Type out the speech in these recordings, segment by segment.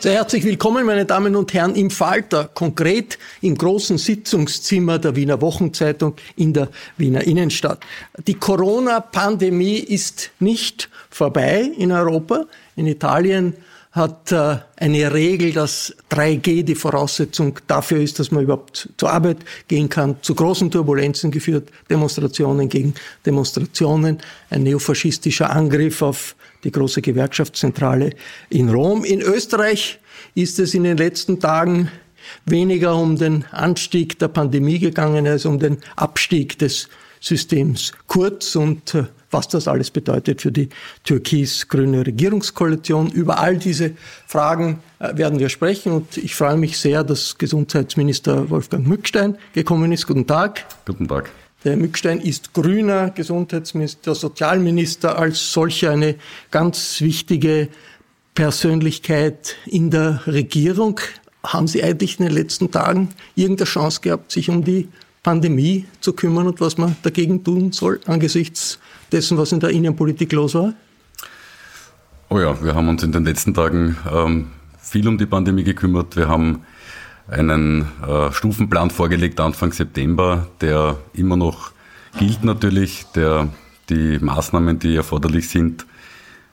Sehr herzlich willkommen, meine Damen und Herren, im Falter, konkret im großen Sitzungszimmer der Wiener Wochenzeitung in der Wiener Innenstadt. Die Corona-Pandemie ist nicht vorbei in Europa. In Italien hat äh, eine Regel, dass 3G die Voraussetzung dafür ist, dass man überhaupt zur Arbeit gehen kann, zu großen Turbulenzen geführt, Demonstrationen gegen Demonstrationen, ein neofaschistischer Angriff auf die große Gewerkschaftszentrale in Rom. In Österreich ist es in den letzten Tagen weniger um den Anstieg der Pandemie gegangen als um den Abstieg des Systems Kurz und äh, was das alles bedeutet für die türkis-grüne Regierungskoalition. Über all diese Fragen äh, werden wir sprechen und ich freue mich sehr, dass Gesundheitsminister Wolfgang Mückstein gekommen ist. Guten Tag. Guten Tag. Der Mückstein ist grüner Gesundheitsminister, Sozialminister, als solcher eine ganz wichtige Persönlichkeit in der Regierung. Haben Sie eigentlich in den letzten Tagen irgendeine Chance gehabt, sich um die Pandemie zu kümmern und was man dagegen tun soll angesichts dessen, was in der Innenpolitik los war? Oh ja, wir haben uns in den letzten Tagen ähm, viel um die Pandemie gekümmert. Wir haben einen äh, Stufenplan vorgelegt Anfang September, der immer noch gilt natürlich, der die Maßnahmen, die erforderlich sind,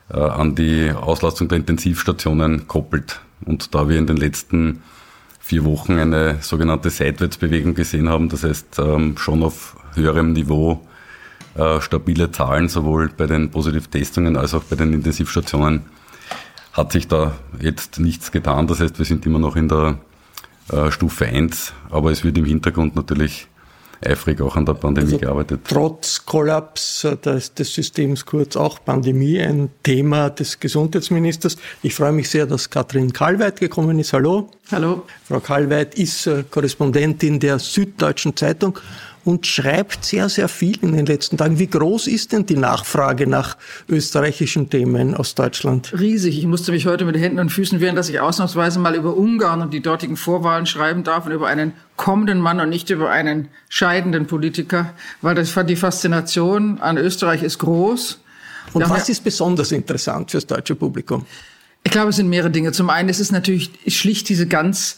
äh, an die Auslastung der Intensivstationen koppelt. Und da wir in den letzten vier Wochen eine sogenannte Seitwärtsbewegung gesehen haben, das heißt ähm, schon auf höherem Niveau äh, stabile Zahlen, sowohl bei den Positivtestungen als auch bei den Intensivstationen, hat sich da jetzt nichts getan. Das heißt, wir sind immer noch in der äh, Stufe 1, aber es wird im Hintergrund natürlich eifrig auch an der Pandemie also gearbeitet. Trotz Kollaps des, des, Systems kurz auch Pandemie ein Thema des Gesundheitsministers. Ich freue mich sehr, dass Katrin Kalweit gekommen ist. Hallo. Hallo. Frau Kalweit ist äh, Korrespondentin der Süddeutschen Zeitung und schreibt sehr, sehr viel in den letzten Tagen. Wie groß ist denn die Nachfrage nach österreichischen Themen aus Deutschland? Riesig. Ich musste mich heute mit Händen und Füßen wehren, dass ich ausnahmsweise mal über Ungarn und die dortigen Vorwahlen schreiben darf und über einen kommenden Mann und nicht über einen scheidenden Politiker, weil das, die Faszination an Österreich ist groß. Und Daher, was ist besonders interessant fürs deutsche Publikum? Ich glaube, es sind mehrere Dinge. Zum einen ist es natürlich schlicht diese ganz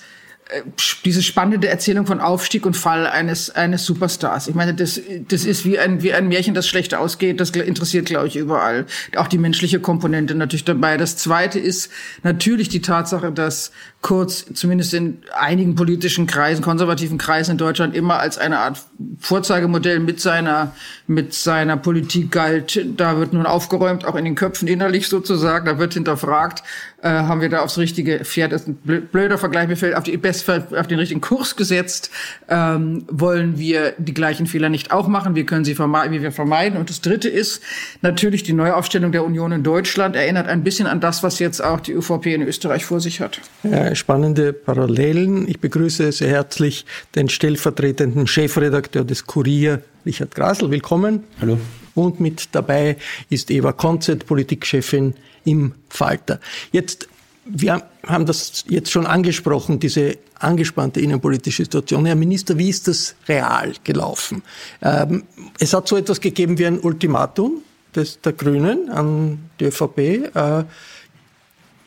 diese spannende Erzählung von Aufstieg und Fall eines eines Superstars. Ich meine, das das ist wie ein wie ein Märchen, das schlecht ausgeht. Das interessiert, glaube ich, überall. Auch die menschliche Komponente natürlich dabei. Das Zweite ist natürlich die Tatsache, dass Kurz zumindest in einigen politischen Kreisen, konservativen Kreisen in Deutschland immer als eine Art Vorzeigemodell mit seiner mit seiner Politik galt. Da wird nun aufgeräumt, auch in den Köpfen innerlich sozusagen. Da wird hinterfragt, äh, haben wir da aufs richtige Pferd, das ist ein blöder Vergleich, mir fällt auf, die, best, auf den richtigen Kurs gesetzt, ähm, wollen wir die gleichen Fehler nicht auch machen, wie können sie vermeiden, wie wir vermeiden. Und das Dritte ist natürlich die Neuaufstellung der Union in Deutschland, erinnert ein bisschen an das, was jetzt auch die ÖVP in Österreich vor sich hat. Ja, spannende Parallelen. Ich begrüße sehr herzlich den stellvertretenden Chefredakteur des Kurier, Richard Grasel. Willkommen. Hallo. Und mit dabei ist Eva Konzett, Politikchefin im Falter. Jetzt, wir haben das jetzt schon angesprochen, diese angespannte innenpolitische Situation. Herr Minister, wie ist das real gelaufen? Ähm, es hat so etwas gegeben wie ein Ultimatum des, der Grünen an die ÖVP. Äh,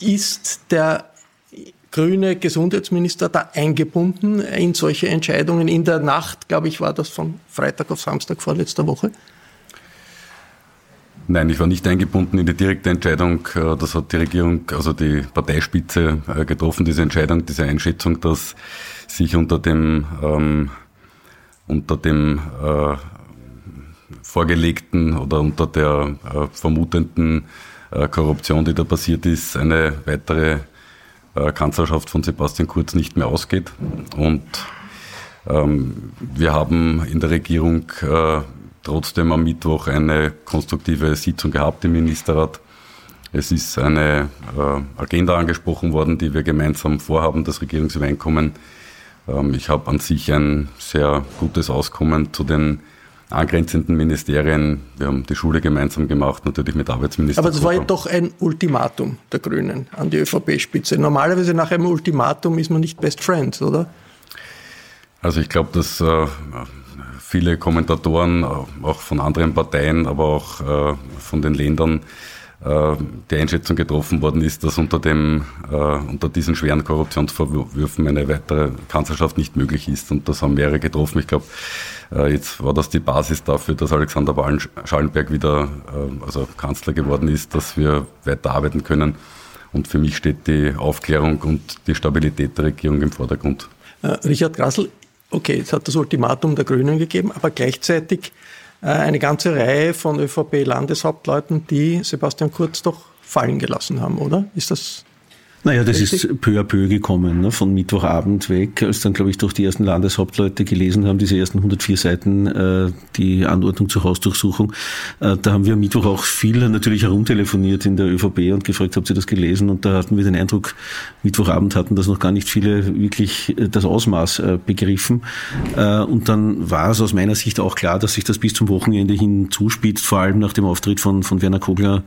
ist der grüne Gesundheitsminister da eingebunden in solche Entscheidungen in der Nacht, glaube ich, war das von Freitag auf Samstag vorletzter Woche? Nein, ich war nicht eingebunden in die direkte Entscheidung. Äh, das hat die Regierung, also die Parteispitze äh, getroffen, diese Entscheidung, diese Einschätzung, dass sich unter dem, ähm, unter dem äh, vorgelegten oder unter der äh, vermutenden äh, Korruption, die da passiert ist, eine weitere äh, Kanzlerschaft von Sebastian Kurz nicht mehr ausgeht. Und ähm, wir haben in der Regierung trotzdem am Mittwoch eine konstruktive Sitzung gehabt im Ministerrat. Es ist eine äh, Agenda angesprochen worden, die wir gemeinsam vorhaben, das Regierungsübereinkommen. Ähm, ich habe an sich ein sehr gutes Auskommen zu den angrenzenden Ministerien. Wir haben die Schule gemeinsam gemacht, natürlich mit Arbeitsminister. Aber das war ja doch ein Ultimatum der Grünen an die ÖVP-Spitze. Normalerweise nach einem Ultimatum ist man nicht Best Friends, oder? Also ich glaube, dass äh, viele Kommentatoren, äh, auch von anderen Parteien, aber auch äh, von den Ländern, die Einschätzung getroffen worden ist, dass unter, dem, unter diesen schweren Korruptionsvorwürfen eine weitere Kanzlerschaft nicht möglich ist. Und das haben mehrere getroffen. Ich glaube, jetzt war das die Basis dafür, dass Alexander Schallenberg wieder also Kanzler geworden ist, dass wir weiter arbeiten können. Und für mich steht die Aufklärung und die Stabilität der Regierung im Vordergrund. Richard Grassel, okay, es hat das Ultimatum der Grünen gegeben, aber gleichzeitig äh, eine ganze Reihe von ÖVP-Landeshauptleuten, die Sebastian Kurz doch fallen gelassen haben, oder? Ist das naja, das Richtig? ist peu à peu gekommen, ne? von Mittwochabend weg, als dann, glaube ich, doch die ersten Landeshauptleute gelesen haben, diese ersten 104 Seiten, äh, die Anordnung zur Hausdurchsuchung. Äh, da haben wir am Mittwoch auch viel natürlich herumtelefoniert in der ÖVP und gefragt, habt ihr das gelesen? Und da hatten wir den Eindruck, Mittwochabend hatten das noch gar nicht viele wirklich äh, das Ausmaß äh, begriffen. Äh, und dann war es aus meiner Sicht auch klar, dass sich das bis zum Wochenende hin zuspitzt, vor allem nach dem Auftritt von, von Werner Kogler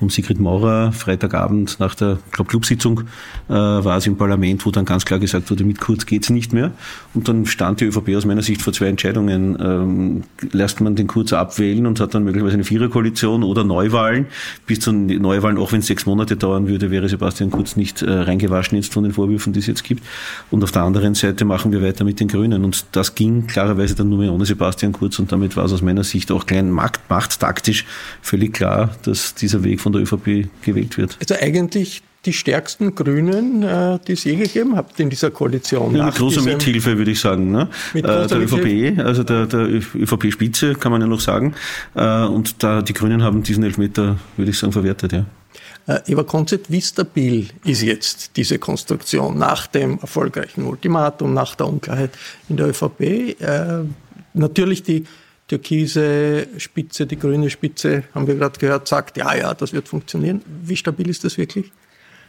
und Sigrid Maurer, Freitagabend nach der glaub, Clubsitzung Sitzung äh, war es im Parlament, wo dann ganz klar gesagt wurde, mit Kurz geht's nicht mehr. Und dann stand die ÖVP aus meiner Sicht vor zwei Entscheidungen. Ähm, lässt man den Kurz abwählen und hat dann möglicherweise eine Viererkoalition oder Neuwahlen. Bis zu Neuwahlen, auch wenn es sechs Monate dauern würde, wäre Sebastian Kurz nicht äh, reingewaschen jetzt von den Vorwürfen, die es jetzt gibt. Und auf der anderen Seite machen wir weiter mit den Grünen. Und das ging klarerweise dann nur mehr ohne Sebastian Kurz. Und damit war es aus meiner Sicht auch klein macht, machttaktisch völlig klar, dass dieser Weg von der ÖVP gewählt wird. Also eigentlich die stärksten Grünen, äh, die es je gegeben hat in dieser Koalition. Ja, mit großer Mithilfe, würde ich sagen. Ne? Mit äh, der ÖVP, also der, der ÖVP-Spitze, kann man ja noch sagen. Äh, und da die Grünen haben diesen Elfmeter, würde ich sagen, verwertet, ja. Eva Konzept, wie stabil ist jetzt diese Konstruktion nach dem erfolgreichen Ultimatum, nach der Unklarheit in der ÖVP? Natürlich die türkise Spitze, die grüne Spitze, haben wir gerade gehört, sagt, ja, ja, das wird funktionieren. Wie stabil ist das wirklich?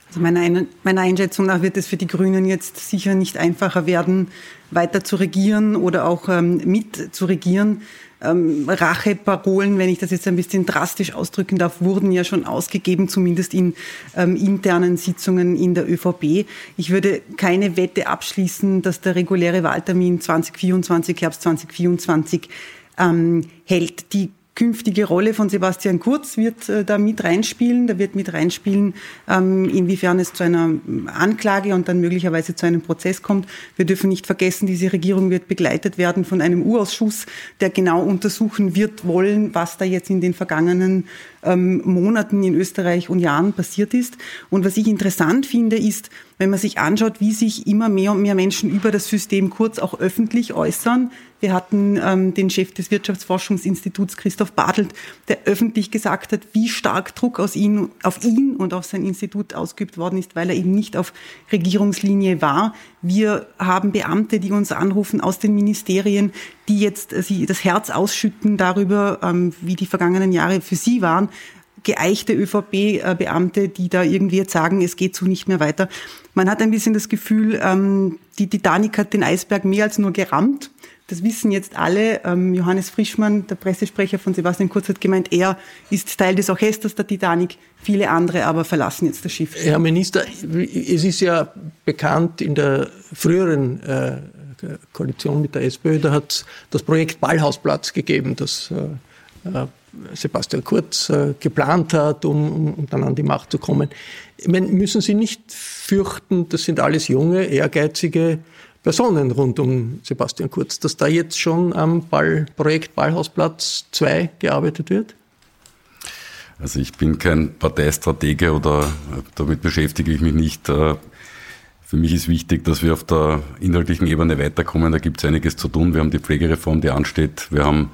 Also meiner, meiner Einschätzung nach wird es für die Grünen jetzt sicher nicht einfacher werden, weiter zu regieren oder auch ähm, mit zu regieren. Ähm, Racheparolen, wenn ich das jetzt ein bisschen drastisch ausdrücken darf, wurden ja schon ausgegeben, zumindest in ähm, internen Sitzungen in der ÖVP. Ich würde keine Wette abschließen, dass der reguläre Wahltermin 2024, Herbst 2024 ähm, hält. Die künftige Rolle von Sebastian Kurz wird äh, da mit reinspielen. Da wird mit reinspielen, ähm, inwiefern es zu einer Anklage und dann möglicherweise zu einem Prozess kommt. Wir dürfen nicht vergessen, diese Regierung wird begleitet werden von einem U-Ausschuss, der genau untersuchen wird wollen, was da jetzt in den vergangenen ähm, Monaten in Österreich und Jahren passiert ist. Und was ich interessant finde, ist, wenn man sich anschaut, wie sich immer mehr und mehr Menschen über das System Kurz auch öffentlich äußern, wir hatten ähm, den Chef des Wirtschaftsforschungsinstituts Christoph Bartelt, der öffentlich gesagt hat, wie stark Druck aus ihn, auf ihn und auf sein Institut ausgeübt worden ist, weil er eben nicht auf Regierungslinie war. Wir haben Beamte, die uns anrufen aus den Ministerien, die jetzt äh, sie das Herz ausschütten darüber, ähm, wie die vergangenen Jahre für sie waren geeichte ÖVP-Beamte, die da irgendwie jetzt sagen, es geht so nicht mehr weiter. Man hat ein bisschen das Gefühl, ähm, die Titanic hat den Eisberg mehr als nur gerammt. Das wissen jetzt alle. Ähm, Johannes Frischmann, der Pressesprecher von Sebastian Kurz, hat gemeint, er ist Teil des Orchesters der Titanic. Viele andere aber verlassen jetzt das Schiff. Herr Minister, es ist ja bekannt, in der früheren äh, Koalition mit der SPÖ, da hat das Projekt Ballhausplatz gegeben, das äh, äh, Sebastian Kurz äh, geplant hat, um, um, dann an die Macht zu kommen. Ich meine, müssen Sie nicht fürchten, das sind alles junge, ehrgeizige Personen rund um Sebastian Kurz, dass da jetzt schon am Ball, Projekt Ballhausplatz 2 gearbeitet wird? Also ich bin kein Parteistratege oder damit beschäftige ich mich nicht. Äh, für mich ist wichtig, dass wir auf der inhaltlichen Ebene weiterkommen. Da gibt es einiges zu tun. Wir haben die Pflegereform, die ansteht. Wir haben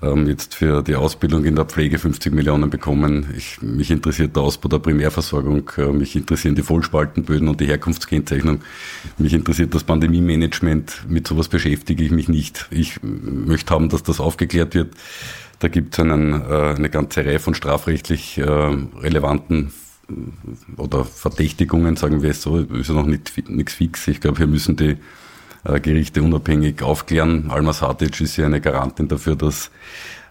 ähm, jetzt für die Ausbildung in der Pflege 50 Millionen bekommen. Ich, mich interessiert der Ausbau der Primärversorgung, äh, mich interessieren die Vollspaltenböden und die Herkunftskennzeichnung. Mich interessiert das Pandemie-Management. Mit sowas beschäftige ich mich nicht. Ich möchte haben, dass das aufgeklärt wird. Da gibt es äh, eine ganze Reihe von strafrechtlich äh, relevanten oder Verdächtigungen, sagen wir es so, ist ja noch nicht, nichts fix. Ich glaube, hier müssen die äh, Gerichte unabhängig aufklären. Alma Satic ist ja eine Garantin dafür, dass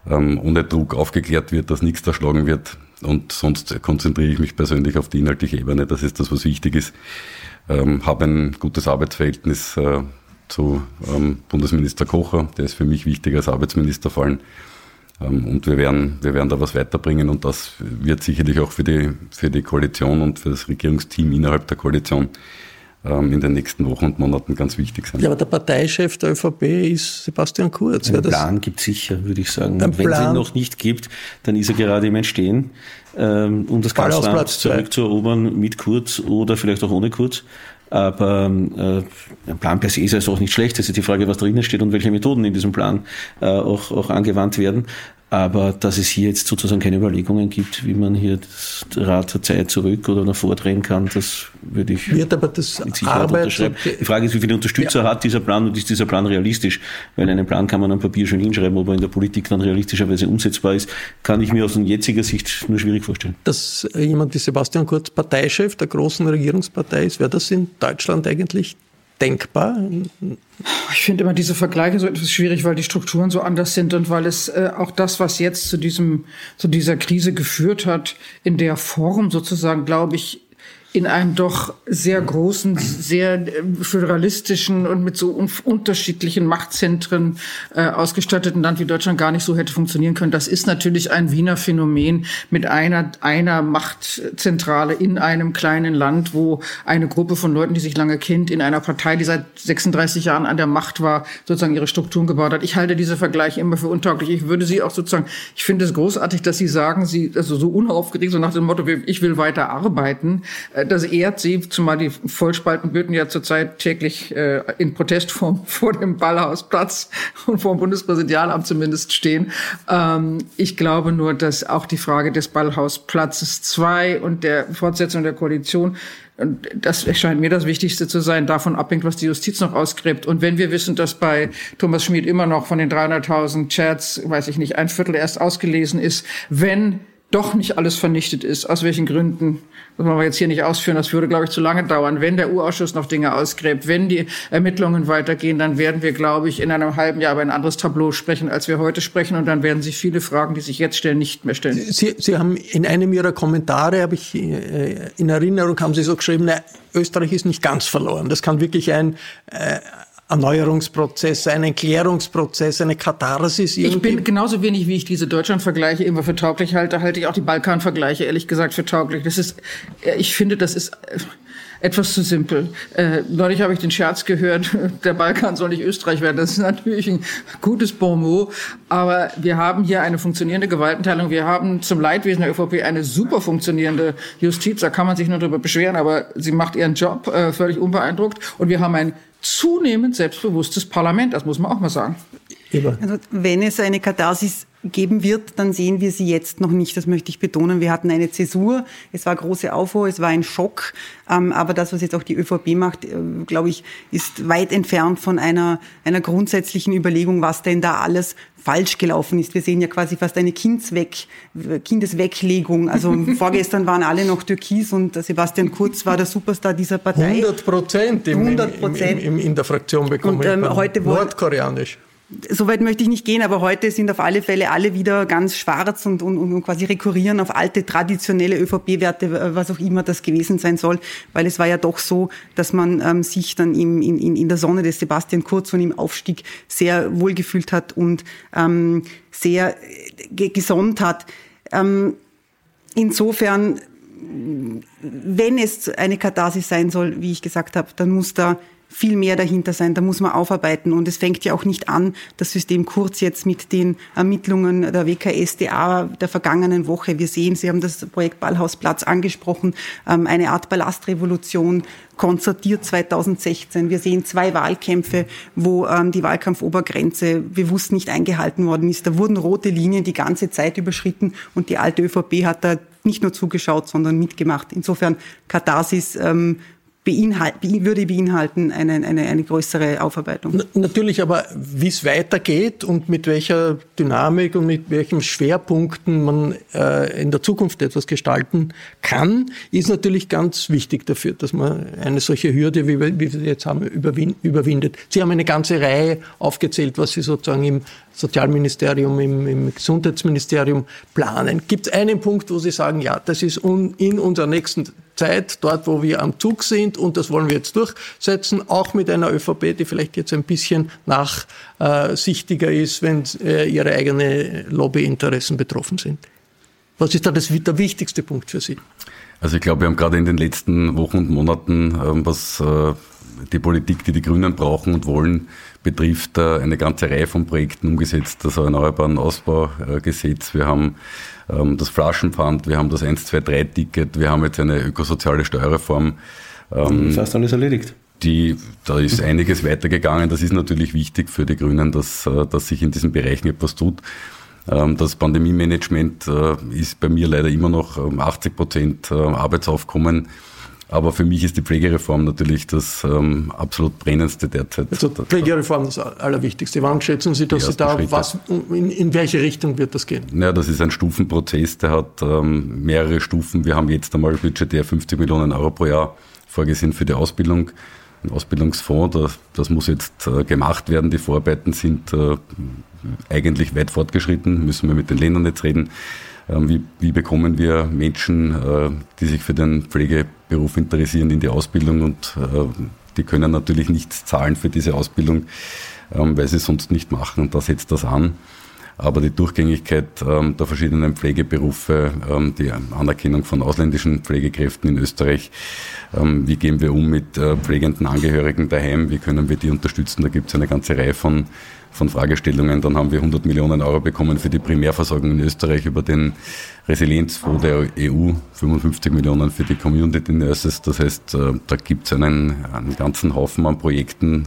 ähm, ohne Druck aufgeklärt wird, dass nichts erschlagen wird. Und sonst konzentriere ich mich persönlich auf die inhaltliche Ebene. Das ist das, was wichtig ist. Ähm, habe ein gutes Arbeitsverhältnis äh, zu ähm, Bundesminister Kocher. Der ist für mich wichtig als Arbeitsminister vor allem. Ähm, und wir werden, wir werden da was weiterbringen und das wird sicherlich auch für die, für die Koalition und für das Regierungsteam innerhalb der Koalition in den nächsten Wochen und Monaten ganz wichtig sein. Ja, aber der Parteichef der ÖVP ist Sebastian Kurz. Einen Plan gibt es sicher, würde ich sagen. Und wenn es ihn noch nicht gibt, dann ist er gerade im Entstehen, ähm, um das Kanzleramt zurückzuerobern mit Kurz oder vielleicht auch ohne Kurz. Aber äh, ein Plan per se ist also auch nicht schlecht. Es ist die Frage, was drinnen steht und welche Methoden in diesem Plan äh, auch, auch angewandt werden. Aber dass es hier jetzt sozusagen keine Überlegungen gibt, wie man hier das Rad zur Zeit zurück oder nach vordrehen kann, das würde ich Wird aber das mit Sicherheit Arbeit unterschreiben. Die Frage ist, wie viele Unterstützer ja. hat dieser Plan und ist dieser Plan realistisch? Weil einen Plan kann man am Papier schon hinschreiben, ob er in der Politik dann realistischerweise umsetzbar ist, kann ich mir aus jetziger Sicht nur schwierig vorstellen. Dass jemand wie Sebastian Kurz Parteichef der großen Regierungspartei ist, wäre das in Deutschland eigentlich denkbar? Ich finde immer diese Vergleiche so etwas schwierig, weil die Strukturen so anders sind und weil es äh, auch das, was jetzt zu diesem, zu dieser Krise geführt hat, in der Form sozusagen, glaube ich, in einem doch sehr großen, sehr äh, föderalistischen und mit so unterschiedlichen Machtzentren äh, ausgestatteten Land wie Deutschland gar nicht so hätte funktionieren können. Das ist natürlich ein Wiener Phänomen mit einer, einer Machtzentrale in einem kleinen Land, wo eine Gruppe von Leuten, die sich lange kennt, in einer Partei, die seit 36 Jahren an der Macht war, sozusagen ihre Strukturen gebaut hat. Ich halte diese Vergleiche immer für untauglich. Ich würde sie auch sozusagen, ich finde es großartig, dass Sie sagen, Sie, also so unaufgeregt, so nach dem Motto, ich will weiter arbeiten das ehrt sie, zumal die Vollspaltenböden ja zurzeit täglich äh, in Protestform vor dem Ballhausplatz und vor dem Bundespräsidialamt zumindest stehen. Ähm, ich glaube nur, dass auch die Frage des Ballhausplatzes 2 und der Fortsetzung der Koalition und das erscheint mir das Wichtigste zu sein, davon abhängt, was die Justiz noch ausgräbt. Und wenn wir wissen, dass bei Thomas Schmid immer noch von den 300.000 Chats, weiß ich nicht, ein Viertel erst ausgelesen ist, wenn doch nicht alles vernichtet ist, aus welchen Gründen, das wollen wir jetzt hier nicht ausführen, das würde, glaube ich, zu lange dauern. Wenn der Urausschuss noch Dinge ausgräbt, wenn die Ermittlungen weitergehen, dann werden wir, glaube ich, in einem halben Jahr über ein anderes Tableau sprechen, als wir heute sprechen. Und dann werden sich viele Fragen, die sich jetzt stellen, nicht mehr stellen. Sie, Sie haben in einem Ihrer Kommentare, habe ich äh, in Erinnerung, haben Sie so geschrieben, na, Österreich ist nicht ganz verloren. Das kann wirklich ein, äh, Erneuerungsprozess, einen Klärungsprozess, eine Katharsis. Irgendwie. Ich bin genauso wenig, wie ich diese Deutschland-Vergleiche immer für tauglich halte, halte ich auch die Balkan-Vergleiche ehrlich gesagt für tauglich. Das ist, ich finde, das ist etwas zu simpel. Äh, neulich habe ich den Scherz gehört, der Balkan soll nicht Österreich werden. Das ist natürlich ein gutes Bonmot, aber wir haben hier eine funktionierende Gewaltenteilung. Wir haben zum Leidwesen der ÖVP eine super funktionierende Justiz. Da kann man sich nur darüber beschweren, aber sie macht ihren Job äh, völlig unbeeindruckt. Und wir haben ein zunehmend selbstbewusstes Parlament. Das muss man auch mal sagen. Also, wenn es eine Katharsis geben wird, dann sehen wir sie jetzt noch nicht. Das möchte ich betonen. Wir hatten eine Zäsur. Es war große Aufruhr. Es war ein Schock. Ähm, aber das, was jetzt auch die ÖVP macht, äh, glaube ich, ist weit entfernt von einer, einer grundsätzlichen Überlegung, was denn da alles falsch gelaufen ist. Wir sehen ja quasi fast eine Kindsweg, Kindesweglegung. Also vorgestern waren alle noch Türkis und Sebastian Kurz war der Superstar dieser Partei. 100 Prozent im, im, im, im, in der Fraktion bekommen. Und ähm, heute Nordkoreanisch. Soweit möchte ich nicht gehen, aber heute sind auf alle Fälle alle wieder ganz schwarz und, und, und quasi rekurrieren auf alte traditionelle ÖVP-Werte, was auch immer das gewesen sein soll, weil es war ja doch so, dass man ähm, sich dann im, in, in der Sonne des Sebastian Kurz und im Aufstieg sehr wohlgefühlt hat und ähm, sehr äh, gesonnt hat. Ähm, insofern, wenn es eine Katharsis sein soll, wie ich gesagt habe, dann muss da viel mehr dahinter sein. Da muss man aufarbeiten. Und es fängt ja auch nicht an, das System Kurz jetzt mit den Ermittlungen der WKSDA der vergangenen Woche. Wir sehen, Sie haben das Projekt Ballhausplatz angesprochen, ähm, eine Art Ballastrevolution konzertiert 2016. Wir sehen zwei Wahlkämpfe, wo ähm, die Wahlkampfobergrenze bewusst nicht eingehalten worden ist. Da wurden rote Linien die ganze Zeit überschritten und die alte ÖVP hat da nicht nur zugeschaut, sondern mitgemacht. Insofern Katharsis ähm, beinhalten, würde beinhalten eine, eine, eine größere Aufarbeitung. Natürlich, aber wie es weitergeht und mit welcher Dynamik und mit welchen Schwerpunkten man äh, in der Zukunft etwas gestalten kann, ist natürlich ganz wichtig dafür, dass man eine solche Hürde, wie wir, wie wir jetzt haben, überwindet. Sie haben eine ganze Reihe aufgezählt, was Sie sozusagen im Sozialministerium, im, im Gesundheitsministerium planen. Gibt es einen Punkt, wo Sie sagen, ja, das ist un, in unserer nächsten Zeit, dort, wo wir am Zug sind, und das wollen wir jetzt durchsetzen, auch mit einer ÖVP, die vielleicht jetzt ein bisschen nachsichtiger ist, wenn äh, ihre eigenen Lobbyinteressen betroffen sind. Was ist da das, der wichtigste Punkt für Sie? Also ich glaube, wir haben gerade in den letzten Wochen und Monaten, ähm, was äh, die Politik, die die Grünen brauchen und wollen, betrifft, äh, eine ganze Reihe von Projekten umgesetzt. Das Erneuerbaren Ausbaugesetz, wir haben ähm, das Flaschenpfand, wir haben das 123-Ticket, wir haben jetzt eine ökosoziale Steuerreform. Ähm, Fast alles erledigt. Die, da ist einiges weitergegangen. Das ist natürlich wichtig für die Grünen, dass, äh, dass sich in diesen Bereichen etwas tut. Ähm, das Pandemie-Management äh, ist bei mir leider immer noch 80 Prozent Arbeitsaufkommen aber für mich ist die Pflegereform natürlich das ähm, absolut brennendste derzeit. Also Pflegereform das Allerwichtigste. Wann schätzen Sie, dass Sie da, was, in, in, welche Richtung wird das gehen? Ja, das ist ein Stufenprozess, der hat ähm, mehrere Stufen. Wir haben jetzt einmal budgetär 50 Millionen Euro pro Jahr vorgesehen für die Ausbildung. Ein Ausbildungsfonds, das, das muss jetzt äh, gemacht werden. Die Vorarbeiten sind äh, eigentlich weit fortgeschritten, müssen wir mit den Ländern jetzt reden. Ähm, wie, wie bekommen wir Menschen, äh, die sich für den Pflegeberuf interessieren, in die Ausbildung und äh, die können natürlich nichts zahlen für diese Ausbildung, ähm, weil sie sonst nicht machen und da setzt das an. Aber die Durchgängigkeit ähm, der verschiedenen Pflegeberufe, die Anerkennung von ausländischen Pflegekräften in Österreich, wie gehen wir um mit äh, pflegenden Angehörigen daheim, wie können wir die unterstützen, da gibt es eine ganze Reihe von von Fragestellungen. Dann haben wir 100 Millionen Euro bekommen für die Primärversorgung in Österreich über den Resilienzfonds der EU, 55 Millionen für die Community Nurses. Das heißt, äh, da gibt es einen, einen ganzen Haufen an Projekten,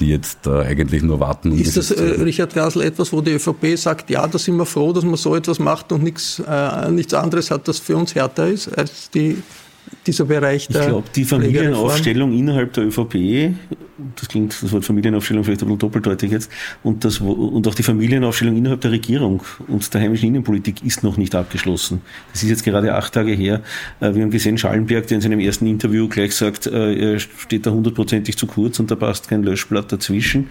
die jetzt äh, eigentlich nur warten. Um ist das, äh, Richard Gasel, etwas, wo die ÖVP sagt, ja, da sind wir froh, dass man so etwas macht und nichts, äh, nichts anderes hat, das für uns härter ist als die dieser Bereich der Ich glaube, die Familienaufstellung innerhalb der ÖVP, das klingt, das Wort Familienaufstellung vielleicht ein bisschen doppeldeutig jetzt, und, das, und auch die Familienaufstellung innerhalb der Regierung und der heimischen Innenpolitik ist noch nicht abgeschlossen. Das ist jetzt gerade acht Tage her. Äh, wir haben gesehen, Schallenberg, der in seinem ersten Interview gleich sagt, äh, er steht da hundertprozentig zu kurz und da passt kein Löschblatt dazwischen.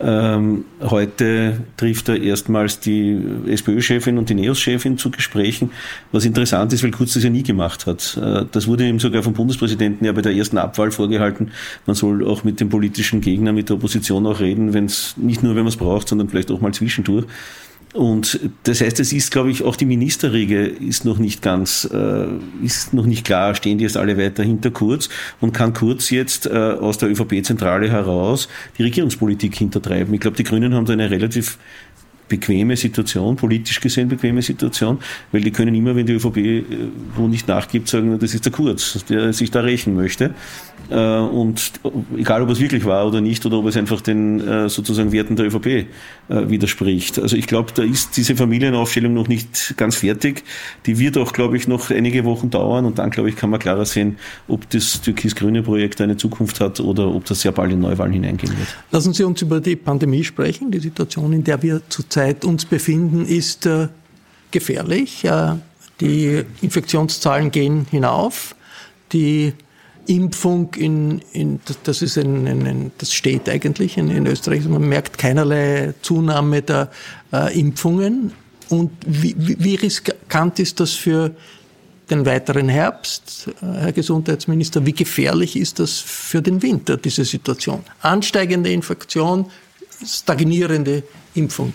Ähm, heute trifft er erstmals die SPÖ-Chefin und die NEOS-Chefin zu Gesprächen, was interessant ist, weil Kurz das ja nie gemacht hat. Äh, das wurde ihm sogar vom Bundespräsidenten ja bei der ersten Abwahl vorgehalten. Man soll auch mit dem politischen Gegner, mit der Opposition auch reden, wenn es nicht nur, wenn man es braucht, sondern vielleicht auch mal zwischendurch. Und das heißt, es ist, glaube ich, auch die Ministerriege ist noch nicht ganz, äh, ist noch nicht klar, stehen die jetzt alle weiter hinter Kurz und kann Kurz jetzt äh, aus der ÖVP-Zentrale heraus die Regierungspolitik hintertreiben. Ich glaube, die Grünen haben da eine relativ bequeme Situation, politisch gesehen bequeme Situation, weil die können immer, wenn die ÖVP äh, wo nicht nachgibt, sagen, das ist der Kurz, der sich da rächen möchte. Äh, und egal, ob es wirklich war oder nicht, oder ob es einfach den äh, sozusagen Werten der ÖVP widerspricht. Also ich glaube, da ist diese Familienaufstellung noch nicht ganz fertig. Die wird auch, glaube ich, noch einige Wochen dauern und dann, glaube ich, kann man klarer sehen, ob das türkis-grüne Projekt eine Zukunft hat oder ob das sehr bald in Neuwahlen hineingehen wird. Lassen Sie uns über die Pandemie sprechen, die Situation, in der wir zurzeit uns befinden, ist äh, gefährlich. Äh, die Infektionszahlen gehen hinauf. Die Impfung in, in das ist ein, ein, ein, das steht eigentlich in, in, Österreich. Man merkt keinerlei Zunahme der äh, Impfungen. Und wie, wie, wie riskant ist das für den weiteren Herbst, äh, Herr Gesundheitsminister? Wie gefährlich ist das für den Winter, diese Situation? Ansteigende Infektion, stagnierende Impfung.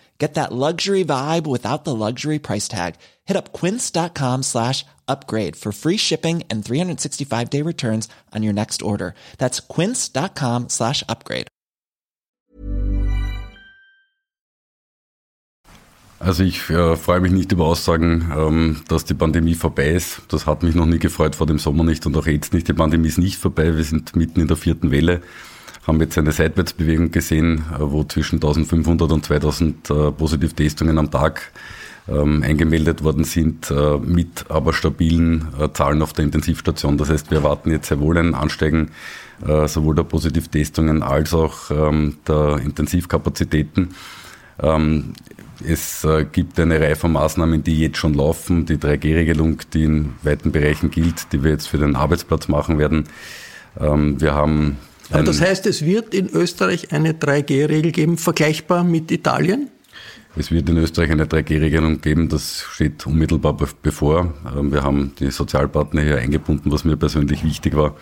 Get that luxury vibe without the luxury price tag. Hit up quince.com slash upgrade for free shipping and 365 day returns on your next order. That's quince.com slash upgrade. Also ich äh, freue mich nicht über Aussagen, ähm, dass die Pandemie vorbei ist. Das hat mich noch nie gefreut, vor dem Sommer nicht und auch jetzt nicht. Die Pandemie ist nicht vorbei. Wir sind mitten in der vierten Welle haben jetzt eine Seitwärtsbewegung gesehen, äh, wo zwischen 1500 und 2000 äh, Positivtestungen am Tag ähm, eingemeldet worden sind, äh, mit aber stabilen Zahlen auf der Intensivstation. Das heißt, wir erwarten jetzt sehr wohl ein Ansteigen sowohl der Positivtestungen als auch ähm, der Intensivkapazitäten. Ähm, es gibt eine Reihe von Maßnahmen, die jetzt schon laufen. Die 3G-Regelung, die in weiten Bereichen gilt, die wir jetzt für den Arbeitsplatz machen werden. Wir haben also das heißt, es wird in Österreich eine 3G-Regel geben, vergleichbar mit Italien? Es wird in Österreich eine 3G-Regelung geben, das steht unmittelbar bevor. Ähm, wir haben die Sozialpartner hier eingebunden, was mir persönlich wichtig war,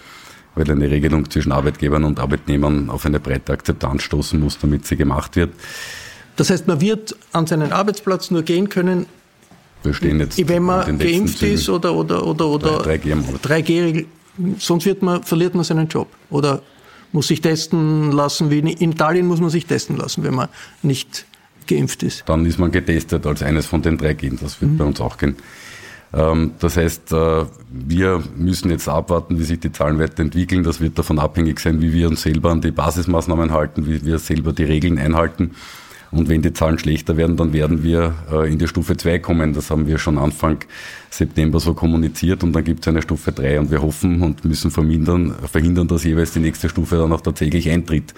weil eine Regelung zwischen Arbeitgebern und Arbeitnehmern auf eine breite Akzeptanz stoßen muss, damit sie gemacht wird. Das heißt, man wird an seinen Arbeitsplatz nur gehen können, wir stehen jetzt wenn man geimpft ist oder oder oder oder 3G-Regel. 3G sonst wird man, verliert man seinen Job. Oder muss sich testen lassen, wie in Italien muss man sich testen lassen, wenn man nicht geimpft ist. Dann ist man getestet als eines von den drei Genen. Das wird mhm. bei uns auch gehen. Ähm, das heißt, äh, wir müssen jetzt abwarten, wie sich die Zahlen weiterentwickeln. Das wird davon abhängig sein, wie wir uns selber an die Basismaßnahmen halten, wie wir selber die Regeln einhalten. Und wenn die Zahlen schlechter werden, dann werden wir äh, in die Stufe 2 kommen. Das haben wir schon Anfang September so kommuniziert und dann gibt es eine Stufe 3 und wir hoffen und müssen verhindern, verhindern, dass jeweils die nächste Stufe dann auch tatsächlich eintritt.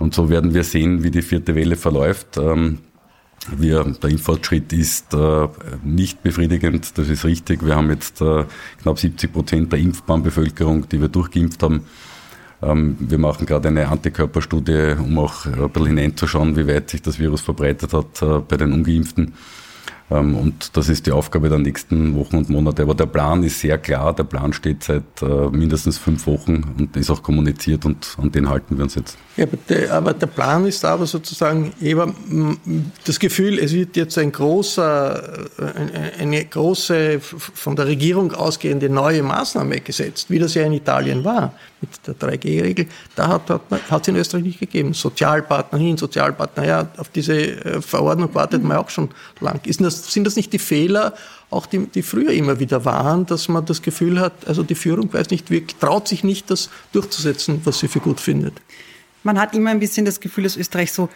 Und so werden wir sehen, wie die vierte Welle verläuft. Ähm, wir, der Impffortschritt ist äh, nicht befriedigend, das ist richtig. Wir haben jetzt äh, knapp 70 Prozent der impfbaren Bevölkerung, die wir durchgeimpft haben. Ähm, wir machen gerade eine Antikörperstudie, um auch ein bisschen hineinzuschauen, wie weit sich das Virus verbreitet hat äh, bei den Ungeimpften. Ähm, und das ist die Aufgabe der nächsten Wochen und Monate. Aber der Plan ist sehr klar. Der Plan steht seit äh, mindestens fünf Wochen und ist auch kommuniziert und an den halten wir uns jetzt. Ja, aber, der, aber der Plan ist aber sozusagen, eben das Gefühl, es wird jetzt ein großer, eine große von der Regierung ausgehende neue Maßnahme gesetzt, wie das ja in Italien war mit der 3G-Regel. Da hat es hat, in Österreich nicht gegeben. Sozialpartner hin, Sozialpartner her. Auf diese äh, Verordnung wartet man auch schon lang. Das, sind das nicht die Fehler, auch die, die früher immer wieder waren, dass man das Gefühl hat, also die Führung weiß nicht wirklich, traut sich nicht, das durchzusetzen, was sie für gut findet? Man hat immer ein bisschen das Gefühl, dass Österreich so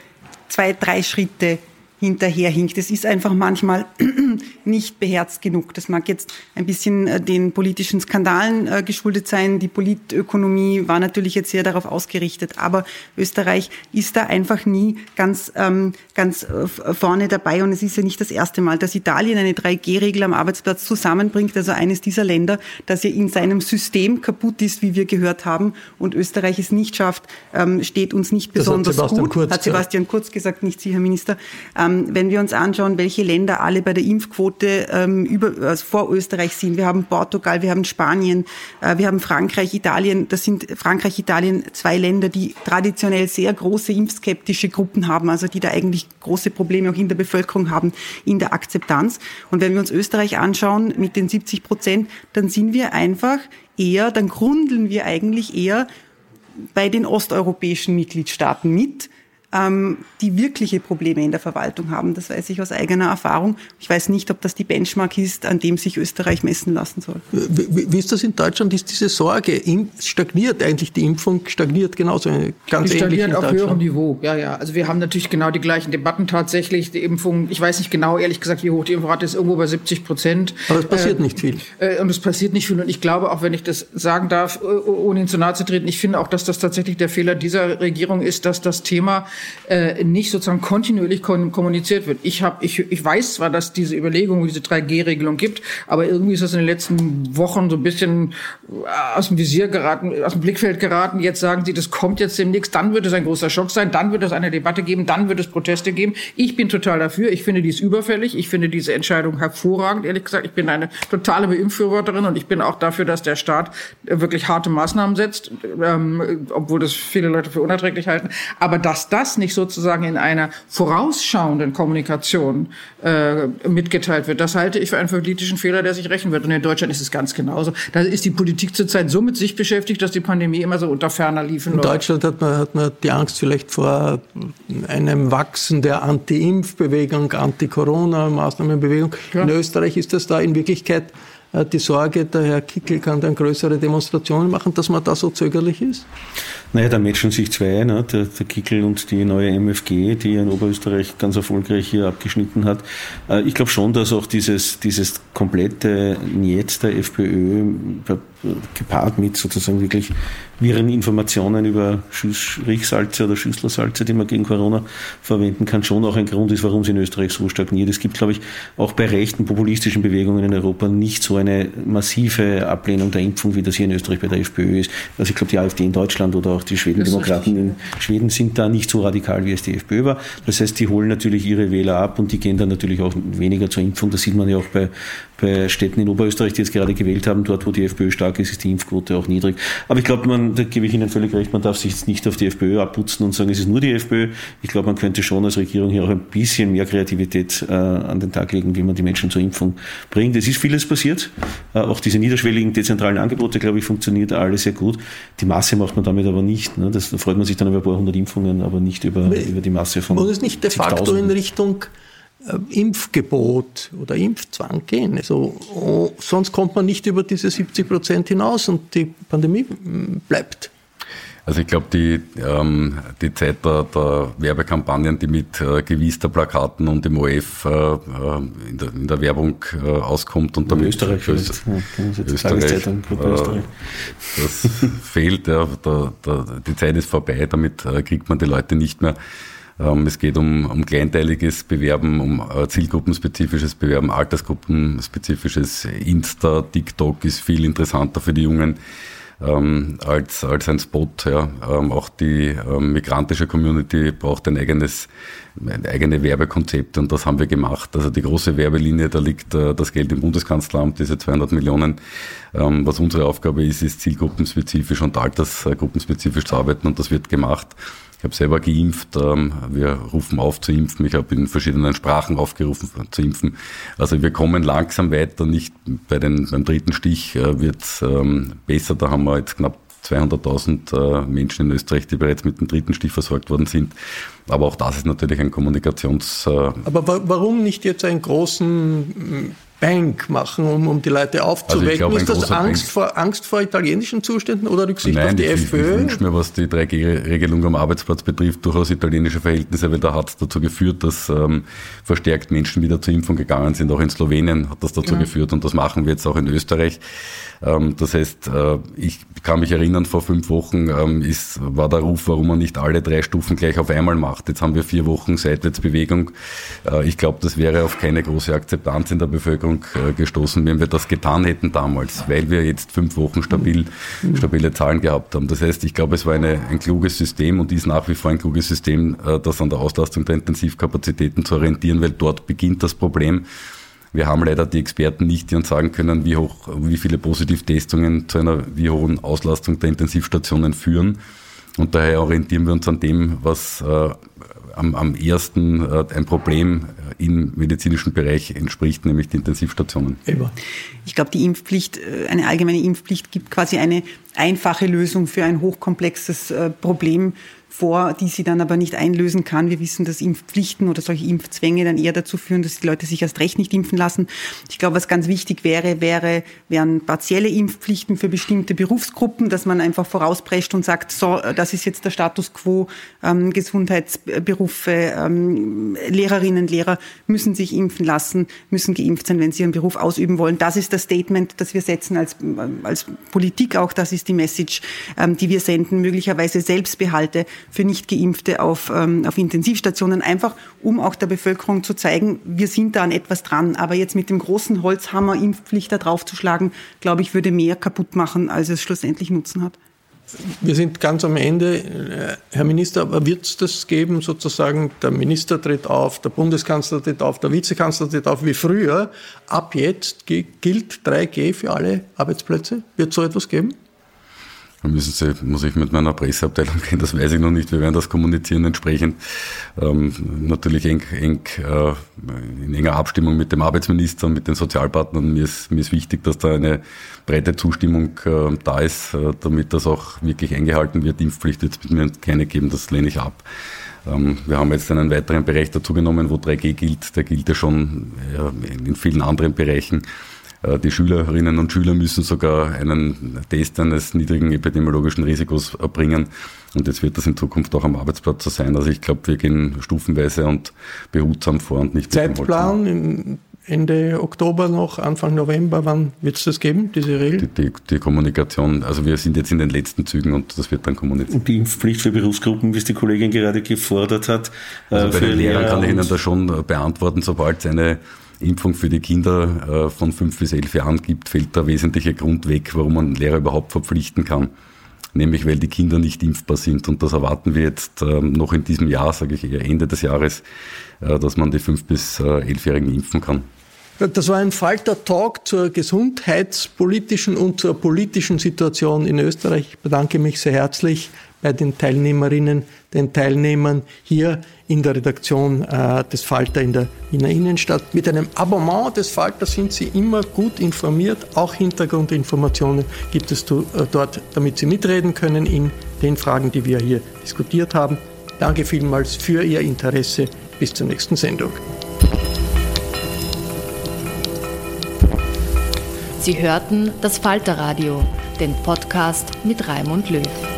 zwei, drei Schritte hinterherhinkt. Es ist einfach manchmal nicht beherzt genug. Das mag jetzt ein bisschen äh, den politischen Skandalen äh, geschuldet sein. Die Politökonomie war natürlich jetzt sehr darauf ausgerichtet. Aber Österreich ist da einfach nie ganz, ähm, ganz äh, vorne dabei. Und es ist ja nicht das erste Mal, dass Italien eine 3G-Regel am Arbeitsplatz zusammenbringt. Also eines dieser Länder, das ja in seinem System kaputt ist, wie wir gehört haben. Und Österreich es nicht schafft, ähm, steht uns nicht besonders hat gut. Kurz hat Sebastian Kurz gesagt, nicht Sie, Herr Minister. Ähm, wenn wir uns anschauen, welche Länder alle bei der Impfquote ähm, über, also vor Österreich sind. Wir haben Portugal, wir haben Spanien, äh, wir haben Frankreich, Italien. Das sind Frankreich, Italien zwei Länder, die traditionell sehr große impfskeptische Gruppen haben, also die da eigentlich große Probleme auch in der Bevölkerung haben, in der Akzeptanz. Und wenn wir uns Österreich anschauen mit den 70 Prozent, dann sind wir einfach eher, dann grundeln wir eigentlich eher bei den osteuropäischen Mitgliedstaaten mit ähm, die wirkliche Probleme in der Verwaltung haben. Das weiß ich aus eigener Erfahrung. Ich weiß nicht, ob das die Benchmark ist, an dem sich Österreich messen lassen soll. Wie, wie ist das in Deutschland? Ist diese Sorge, stagniert eigentlich die Impfung, stagniert genauso ganz die stagniert auf höherem Niveau, ja, ja. Also wir haben natürlich genau die gleichen Debatten tatsächlich. Die Impfung, ich weiß nicht genau, ehrlich gesagt, wie hoch die Impfrate ist, irgendwo bei 70 Prozent. Aber es passiert äh, nicht viel. Äh, und es passiert nicht viel. Und ich glaube, auch wenn ich das sagen darf, ohne ihn zu nahe zu treten, ich finde auch, dass das tatsächlich der Fehler dieser Regierung ist, dass das Thema äh, nicht sozusagen kontinuierlich kommuniziert wird. Ich habe, ich, ich weiß zwar, dass diese Überlegung, diese 3G-Regelung gibt, aber irgendwie ist das in den letzten Wochen so ein bisschen äh, aus dem Visier geraten, aus dem Blickfeld geraten. Jetzt sagen sie, das kommt jetzt demnächst, dann wird es ein großer Schock sein, dann wird es eine Debatte geben, dann wird es Proteste geben. Ich bin total dafür. Ich finde dies überfällig. Ich finde diese Entscheidung hervorragend. Ehrlich gesagt, ich bin eine totale Beimpfbefürworterin und ich bin auch dafür, dass der Staat wirklich harte Maßnahmen setzt, ähm, obwohl das viele Leute für unerträglich halten. Aber dass das nicht sozusagen in einer vorausschauenden Kommunikation äh, mitgeteilt wird. Das halte ich für einen politischen Fehler, der sich rächen wird. Und in Deutschland ist es ganz genauso. Da ist die Politik zurzeit so mit sich beschäftigt, dass die Pandemie immer so unter ferner liefen. In Deutschland hat man, hat man die Angst vielleicht vor einem Wachsen der Anti-Impf-Bewegung, Anti-Corona-Maßnahmenbewegung. Ja. In Österreich ist das da in Wirklichkeit äh, die Sorge, der Herr Kickel kann dann größere Demonstrationen machen, dass man da so zögerlich ist? Naja, da matchen sich zwei, ne? der, der Kickel und die neue MFG, die in Oberösterreich ganz erfolgreich hier abgeschnitten hat. Äh, ich glaube schon, dass auch dieses, dieses komplette Niet der FPÖ gepaart mit sozusagen wirklich wirren Informationen über Riechsalze oder Schüsselsalze, die man gegen Corona verwenden kann, schon auch ein Grund ist, warum sie in Österreich so stagniert. Es gibt, glaube ich, auch bei rechten populistischen Bewegungen in Europa nicht so eine massive Ablehnung der Impfung, wie das hier in Österreich bei der FPÖ ist. Also ich glaube, die AfD in Deutschland oder auch die Schwedendemokraten in Schweden sind da nicht so radikal, wie es die FPÖ war. Das heißt, die holen natürlich ihre Wähler ab und die gehen dann natürlich auch weniger zur Impfung. Das sieht man ja auch bei, bei Städten in Oberösterreich, die jetzt gerade gewählt haben. Dort, wo die FPÖ stark ist, ist die Impfquote auch niedrig. Aber ich glaube, man da gebe ich Ihnen völlig recht, man darf sich jetzt nicht auf die FPÖ abputzen und sagen, es ist nur die FPÖ. Ich glaube, man könnte schon als Regierung hier auch ein bisschen mehr Kreativität äh, an den Tag legen, wie man die Menschen zur Impfung bringt. Es ist vieles passiert. Äh, auch diese niederschwelligen, dezentralen Angebote, glaube ich, funktioniert alles sehr gut. Die Masse macht man damit aber nicht. Ne? Das, da freut man sich dann über ein paar hundert Impfungen, aber nicht über, über die Masse von. Muss es nicht de facto in Richtung äh, Impfgebot oder Impfzwang gehen. Also, oh, sonst kommt man nicht über diese 70 Prozent hinaus und die Pandemie mm, bleibt. Also ich glaube, die, ähm, die Zeit der, der Werbekampagnen, die mit äh, gewiester Plakaten und dem OF äh, äh, in, der, in der Werbung äh, auskommt und damit Österreich, Österreich, ja, Österreich, äh, das fehlt. Ja, der, der, die Zeit ist vorbei, damit äh, kriegt man die Leute nicht mehr. Ähm, es geht um, um kleinteiliges Bewerben, um äh, zielgruppenspezifisches Bewerben, altersgruppenspezifisches. Insta, TikTok ist viel interessanter für die Jungen ähm, als, als ein Spot. Ja. Ähm, auch die ähm, migrantische Community braucht ein eigenes eigene Werbekonzepte und das haben wir gemacht. Also die große Werbelinie, da liegt äh, das Geld im Bundeskanzleramt, diese 200 Millionen. Ähm, was unsere Aufgabe ist, ist zielgruppenspezifisch und altersgruppenspezifisch zu arbeiten und das wird gemacht. Ich habe selber geimpft. Ähm, wir rufen auf zu impfen. Ich habe in verschiedenen Sprachen aufgerufen zu impfen. Also wir kommen langsam weiter. Nicht bei den, beim dritten Stich äh, wird es ähm, besser. Da haben wir jetzt knapp 200.000 äh, Menschen in Österreich, die bereits mit dem dritten Stich versorgt worden sind. Aber auch das ist natürlich ein Kommunikations... Äh Aber warum nicht jetzt einen großen Bank machen, um, um die Leute aufzuwecken. Also ist das Angst vor, Angst vor italienischen Zuständen oder Rücksicht Nein, auf die ich, FPÖ? Ich wünsche mir, was die 3G-Regelung am Arbeitsplatz betrifft, durchaus italienische Verhältnisse, weil da hat es dazu geführt, dass ähm, verstärkt Menschen wieder zur Impfung gegangen sind. Auch in Slowenien hat das dazu ja. geführt und das machen wir jetzt auch in Österreich. Ähm, das heißt, äh, ich kann mich erinnern, vor fünf Wochen ähm, ist, war der Ruf, warum man nicht alle drei Stufen gleich auf einmal macht. Jetzt haben wir vier Wochen Seitwärtsbewegung. Äh, ich glaube, das wäre auf keine große Akzeptanz in der Bevölkerung äh, gestoßen, wenn wir das getan hätten damals, weil wir jetzt fünf Wochen stabil, stabile Zahlen gehabt haben. Das heißt, ich glaube, es war eine, ein kluges System und ist nach wie vor ein kluges System, das an der Auslastung der Intensivkapazitäten zu orientieren, weil dort beginnt das Problem. Wir haben leider die Experten nicht, die uns sagen können, wie hoch, wie viele Positivtestungen zu einer wie hohen Auslastung der Intensivstationen führen. Und daher orientieren wir uns an dem, was äh, am, am ersten äh, ein Problem im medizinischen Bereich entspricht, nämlich die Intensivstationen. Ich glaube, die Impfpflicht, äh, eine allgemeine Impfpflicht gibt quasi eine einfache Lösung für ein hochkomplexes äh, Problem vor, die sie dann aber nicht einlösen kann. Wir wissen, dass Impfpflichten oder solche Impfzwänge dann eher dazu führen, dass die Leute sich erst recht nicht impfen lassen. Ich glaube, was ganz wichtig wäre, wäre, wären partielle Impfpflichten für bestimmte Berufsgruppen, dass man einfach vorausprescht und sagt, so, das ist jetzt der Status quo, ähm, Gesundheitsberufe, ähm, Lehrerinnen, Lehrer müssen sich impfen lassen, müssen geimpft sein, wenn sie ihren Beruf ausüben wollen. Das ist das Statement, das wir setzen als, als Politik auch. Das ist die Message, ähm, die wir senden. Möglicherweise Selbstbehalte für Nicht-Geimpfte auf, ähm, auf Intensivstationen, einfach um auch der Bevölkerung zu zeigen, wir sind da an etwas dran. Aber jetzt mit dem großen Holzhammer Impfpflicht da draufzuschlagen, glaube ich, würde mehr kaputt machen, als es schlussendlich Nutzen hat. Wir sind ganz am Ende. Herr Minister, aber wird es das geben, sozusagen, der Minister tritt auf, der Bundeskanzler tritt auf, der Vizekanzler tritt auf, wie früher. Ab jetzt gilt 3G für alle Arbeitsplätze? Wird so etwas geben? Da müssen Sie, muss ich mit meiner Presseabteilung gehen, das weiß ich noch nicht. Wir werden das kommunizieren entsprechend. Ähm, natürlich eng, eng äh, in enger Abstimmung mit dem Arbeitsminister und mit den Sozialpartnern. Mir ist, mir ist wichtig, dass da eine breite Zustimmung äh, da ist, äh, damit das auch wirklich eingehalten wird. Impfpflicht wird es mir keine geben, das lehne ich ab. Ähm, wir haben jetzt einen weiteren Bereich dazugenommen, wo 3G gilt. Der gilt ja schon ja, in vielen anderen Bereichen. Äh, die Schülerinnen und Schüler müssen sogar einen Test eines niedrigen epidemiologischen Risikos erbringen. Und jetzt wird das in Zukunft auch am Arbeitsplatz so sein. Also ich glaube, wir gehen stufenweise und behutsam vor und nicht Zeitplan Ende Oktober noch, Anfang November, wann wird es das geben, diese Regel? Die, die, die, Kommunikation, also wir sind jetzt in den letzten Zügen und das wird dann kommuniziert. Und die Impfpflicht für Berufsgruppen, wie es die Kollegin gerade gefordert hat. Also bei den Lehrern kann ich Ihnen da schon beantworten, sobald es eine Impfung für die Kinder äh, von fünf bis elf Jahren gibt, fällt der wesentliche Grund weg, warum man Lehrer überhaupt verpflichten kann. Nämlich weil die Kinder nicht impfbar sind. Und das erwarten wir jetzt ähm, noch in diesem Jahr, sage ich eher Ende des Jahres, äh, dass man die fünf bis äh, elfjährigen impfen kann. Das war ein Falter-Talk zur gesundheitspolitischen und zur politischen Situation in Österreich. Ich bedanke mich sehr herzlich bei den Teilnehmerinnen, den Teilnehmern hier in der Redaktion äh, des Falter in der Wiener Innenstadt. Mit einem Abonnement des Falter sind Sie immer gut informiert. Auch Hintergrundinformationen gibt es äh, dort, damit Sie mitreden können in den Fragen, die wir hier diskutiert haben. Danke vielmals für Ihr Interesse. Bis zur nächsten Sendung. Sie hörten das Falterradio, den Podcast mit Raimund Löw.